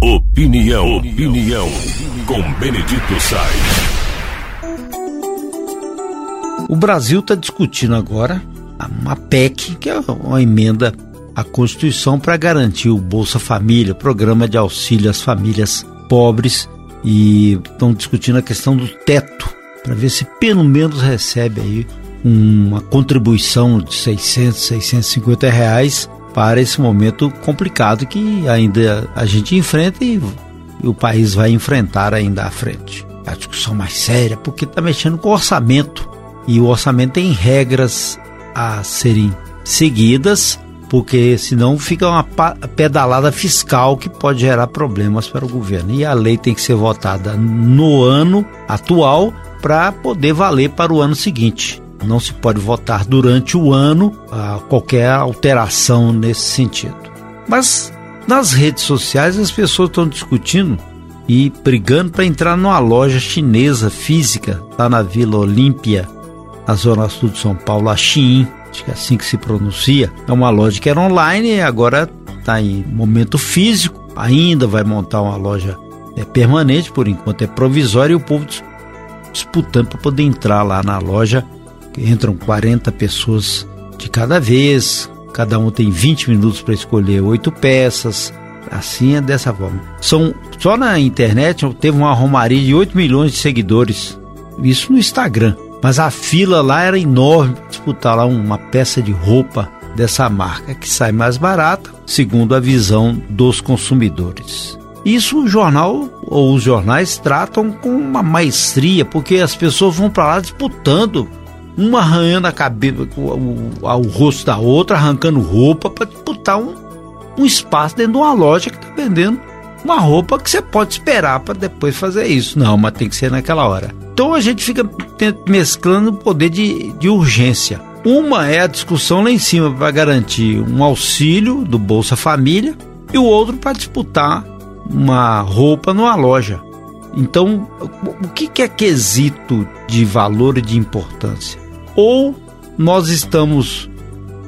Opinião, opinião, com Benedito Sainz. O Brasil está discutindo agora uma PEC, que é uma emenda à Constituição para garantir o Bolsa Família, programa de auxílio às famílias pobres, e estão discutindo a questão do teto, para ver se pelo menos recebe aí uma contribuição de 600, 650 reais para esse momento complicado que ainda a gente enfrenta e, o país vai enfrentar ainda à frente. A discussão mais séria, porque está mexendo com o orçamento e o orçamento tem regras a serem seguidas, porque senão fica uma pedalada fiscal que pode gerar problemas para o governo. E a lei tem que ser votada no ano atual para poder valer para o ano seguinte. Não se pode votar durante o ano a qualquer alteração nesse sentido. Mas nas redes sociais as pessoas estão discutindo e brigando para entrar numa loja chinesa física lá na Vila Olímpia, na zona sul de São Paulo, a Shein, acho que é assim que se pronuncia. É uma loja que era online e agora está em momento físico. Ainda vai montar uma loja é, permanente, por enquanto é provisória e o povo disputando para poder entrar lá na loja entram 40 pessoas de cada vez, cada um tem 20 minutos para escolher oito peças. Assim é dessa forma. São só na internet teve uma romaria de 8 milhões de seguidores. Isso no Instagram. Mas a fila lá era enorme para disputar lá uma peça de roupa dessa marca que sai mais barata, segundo a visão dos consumidores. Isso o jornal ou os jornais tratam com uma maestria, porque as pessoas vão para lá disputando uma arranhando a cabeça, o, o, o, rosto da outra, arrancando roupa para disputar um, um espaço dentro de uma loja que está vendendo uma roupa que você pode esperar para depois fazer isso. Não, mas tem que ser naquela hora. Então a gente fica mesclando o poder de, de urgência. Uma é a discussão lá em cima para garantir um auxílio do Bolsa Família e o outro para disputar uma roupa numa loja. Então, o que é quesito de valor e de importância? Ou nós estamos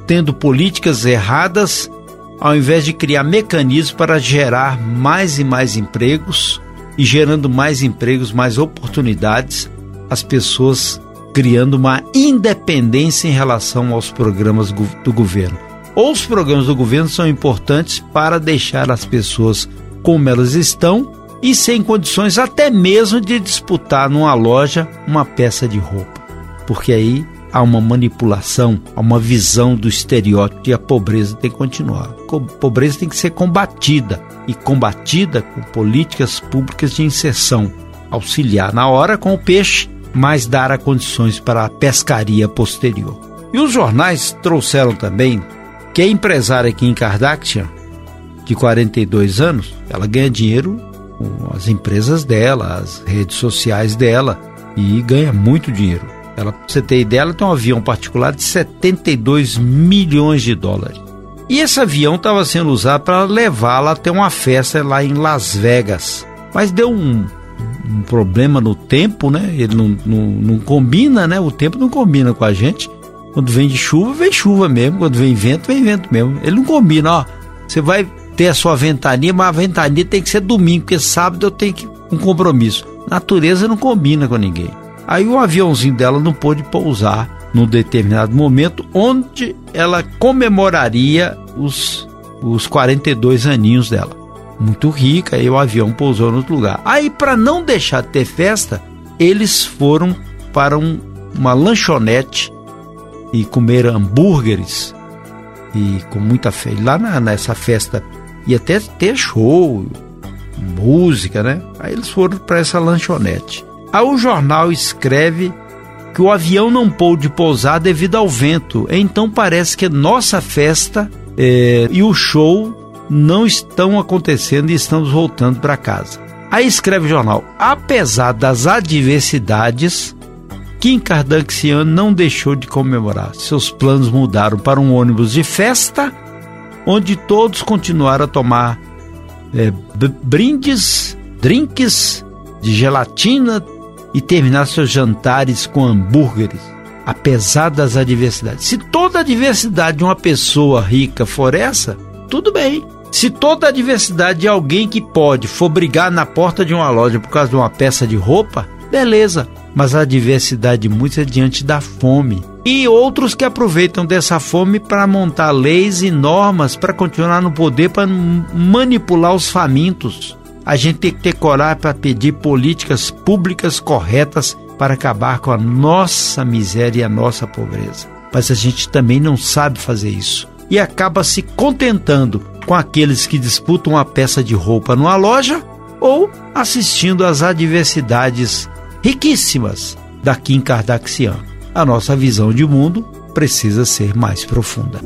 tendo políticas erradas ao invés de criar mecanismos para gerar mais e mais empregos e gerando mais empregos, mais oportunidades, as pessoas criando uma independência em relação aos programas do governo. Ou os programas do governo são importantes para deixar as pessoas como elas estão e sem condições até mesmo de disputar numa loja uma peça de roupa. Porque aí há uma manipulação, há uma visão do estereótipo e a pobreza tem que continuar. A pobreza tem que ser combatida e combatida com políticas públicas de inserção, auxiliar na hora com o peixe, mas dar a condições para a pescaria posterior. E os jornais trouxeram também que a empresária Kim Kardashian, de 42 anos, ela ganha dinheiro com as empresas dela, as redes sociais dela e ganha muito dinheiro ela, pra você ter ideia, ela tem um avião particular de 72 milhões de dólares. E esse avião estava sendo usado para levá-la até uma festa lá em Las Vegas. Mas deu um, um problema no tempo, né? Ele não, não, não, combina, né? O tempo não combina com a gente. Quando vem de chuva, vem chuva mesmo. Quando vem vento, vem vento mesmo. Ele não combina, ó. Você vai ter a sua ventania, mas a ventania tem que ser domingo, porque sábado eu tenho que, um compromisso. Natureza não combina com ninguém. Aí o aviãozinho dela não pôde pousar num determinado momento, onde ela comemoraria os, os 42 aninhos dela. Muito rica, aí o avião pousou no outro lugar. Aí, para não deixar de ter festa, eles foram para um, uma lanchonete e comer hambúrgueres e com muita fé. Lá na, nessa festa ia até ter show, música, né? Aí eles foram para essa lanchonete. Aí o jornal escreve que o avião não pôde pousar devido ao vento. Então parece que nossa festa é, e o show não estão acontecendo e estamos voltando para casa. Aí escreve o jornal: apesar das adversidades, Kim Kardashian não deixou de comemorar. Seus planos mudaram para um ônibus de festa, onde todos continuaram a tomar é, brindes, drinks de gelatina, e terminar seus jantares com hambúrgueres, apesar das adversidades. Se toda a adversidade de uma pessoa rica for essa, tudo bem. Se toda a diversidade de alguém que pode for brigar na porta de uma loja por causa de uma peça de roupa, beleza. Mas a diversidade de muitos é diante da fome. E outros que aproveitam dessa fome para montar leis e normas para continuar no poder, para manipular os famintos. A gente tem que ter coragem para pedir políticas públicas corretas para acabar com a nossa miséria e a nossa pobreza. Mas a gente também não sabe fazer isso e acaba se contentando com aqueles que disputam uma peça de roupa numa loja ou assistindo às adversidades riquíssimas da Kim Kardashian. A nossa visão de mundo precisa ser mais profunda.